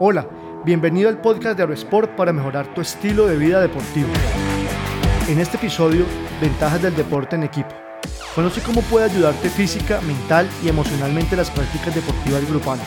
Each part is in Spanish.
Hola, bienvenido al podcast de Aerosport para mejorar tu estilo de vida deportivo. En este episodio, ventajas del deporte en equipo. Conoce cómo puede ayudarte física, mental y emocionalmente las prácticas deportivas grupales.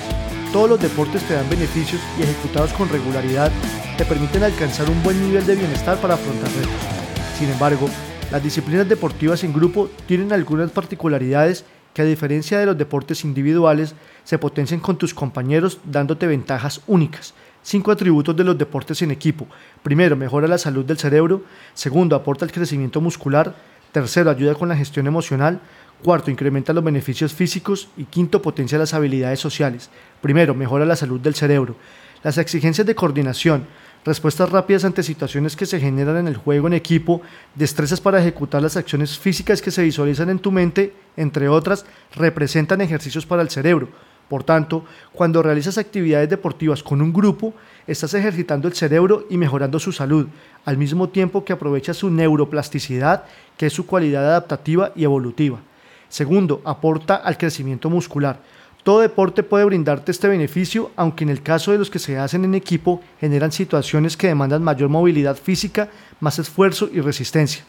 Todos los deportes te dan beneficios y ejecutados con regularidad te permiten alcanzar un buen nivel de bienestar para afrontar retos. Sin embargo, las disciplinas deportivas en grupo tienen algunas particularidades que a diferencia de los deportes individuales, se potencian con tus compañeros dándote ventajas únicas. Cinco atributos de los deportes en equipo. Primero, mejora la salud del cerebro. Segundo, aporta el crecimiento muscular. Tercero, ayuda con la gestión emocional. Cuarto, incrementa los beneficios físicos. Y quinto, potencia las habilidades sociales. Primero, mejora la salud del cerebro. Las exigencias de coordinación, respuestas rápidas ante situaciones que se generan en el juego en equipo, destrezas para ejecutar las acciones físicas que se visualizan en tu mente, entre otras, representan ejercicios para el cerebro. Por tanto, cuando realizas actividades deportivas con un grupo, estás ejercitando el cerebro y mejorando su salud, al mismo tiempo que aprovechas su neuroplasticidad, que es su cualidad adaptativa y evolutiva. Segundo, aporta al crecimiento muscular. Todo deporte puede brindarte este beneficio, aunque en el caso de los que se hacen en equipo generan situaciones que demandan mayor movilidad física, más esfuerzo y resistencia.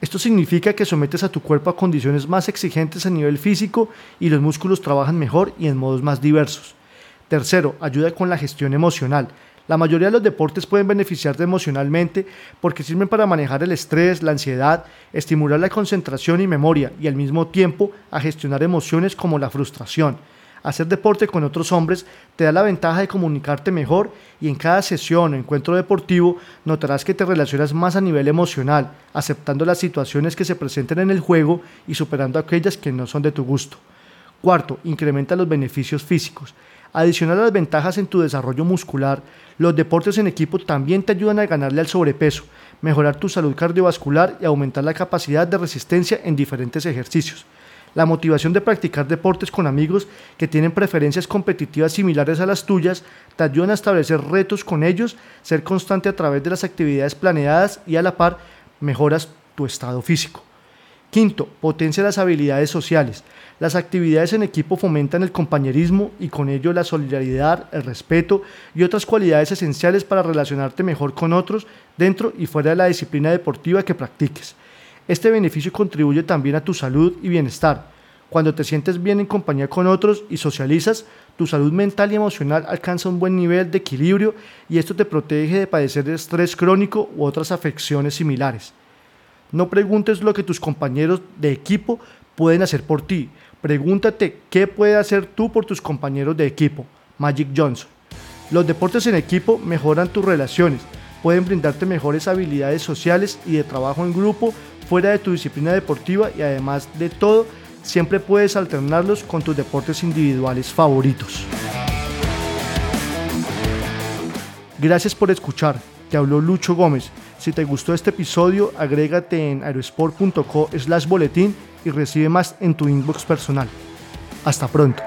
Esto significa que sometes a tu cuerpo a condiciones más exigentes a nivel físico y los músculos trabajan mejor y en modos más diversos. Tercero, ayuda con la gestión emocional. La mayoría de los deportes pueden beneficiarte emocionalmente porque sirven para manejar el estrés, la ansiedad, estimular la concentración y memoria y al mismo tiempo a gestionar emociones como la frustración Hacer deporte con otros hombres te da la ventaja de comunicarte mejor y en cada sesión o encuentro deportivo notarás que te relacionas más a nivel emocional, aceptando las situaciones que se presenten en el juego y superando aquellas que no son de tu gusto. Cuarto, incrementa los beneficios físicos. Adicional a las ventajas en tu desarrollo muscular, los deportes en equipo también te ayudan a ganarle al sobrepeso, mejorar tu salud cardiovascular y aumentar la capacidad de resistencia en diferentes ejercicios. La motivación de practicar deportes con amigos que tienen preferencias competitivas similares a las tuyas te ayudan a establecer retos con ellos, ser constante a través de las actividades planeadas y a la par mejoras tu estado físico. Quinto, potencia las habilidades sociales. Las actividades en equipo fomentan el compañerismo y con ello la solidaridad, el respeto y otras cualidades esenciales para relacionarte mejor con otros dentro y fuera de la disciplina deportiva que practiques. Este beneficio contribuye también a tu salud y bienestar. Cuando te sientes bien en compañía con otros y socializas, tu salud mental y emocional alcanza un buen nivel de equilibrio y esto te protege de padecer de estrés crónico u otras afecciones similares. No preguntes lo que tus compañeros de equipo pueden hacer por ti. Pregúntate qué puedes hacer tú por tus compañeros de equipo. Magic Johnson. Los deportes en equipo mejoran tus relaciones, pueden brindarte mejores habilidades sociales y de trabajo en grupo fuera de tu disciplina deportiva y además de todo, siempre puedes alternarlos con tus deportes individuales favoritos. Gracias por escuchar. Te habló Lucho Gómez. Si te gustó este episodio, agrégate en aerosport.co slash boletín y recibe más en tu inbox personal. Hasta pronto.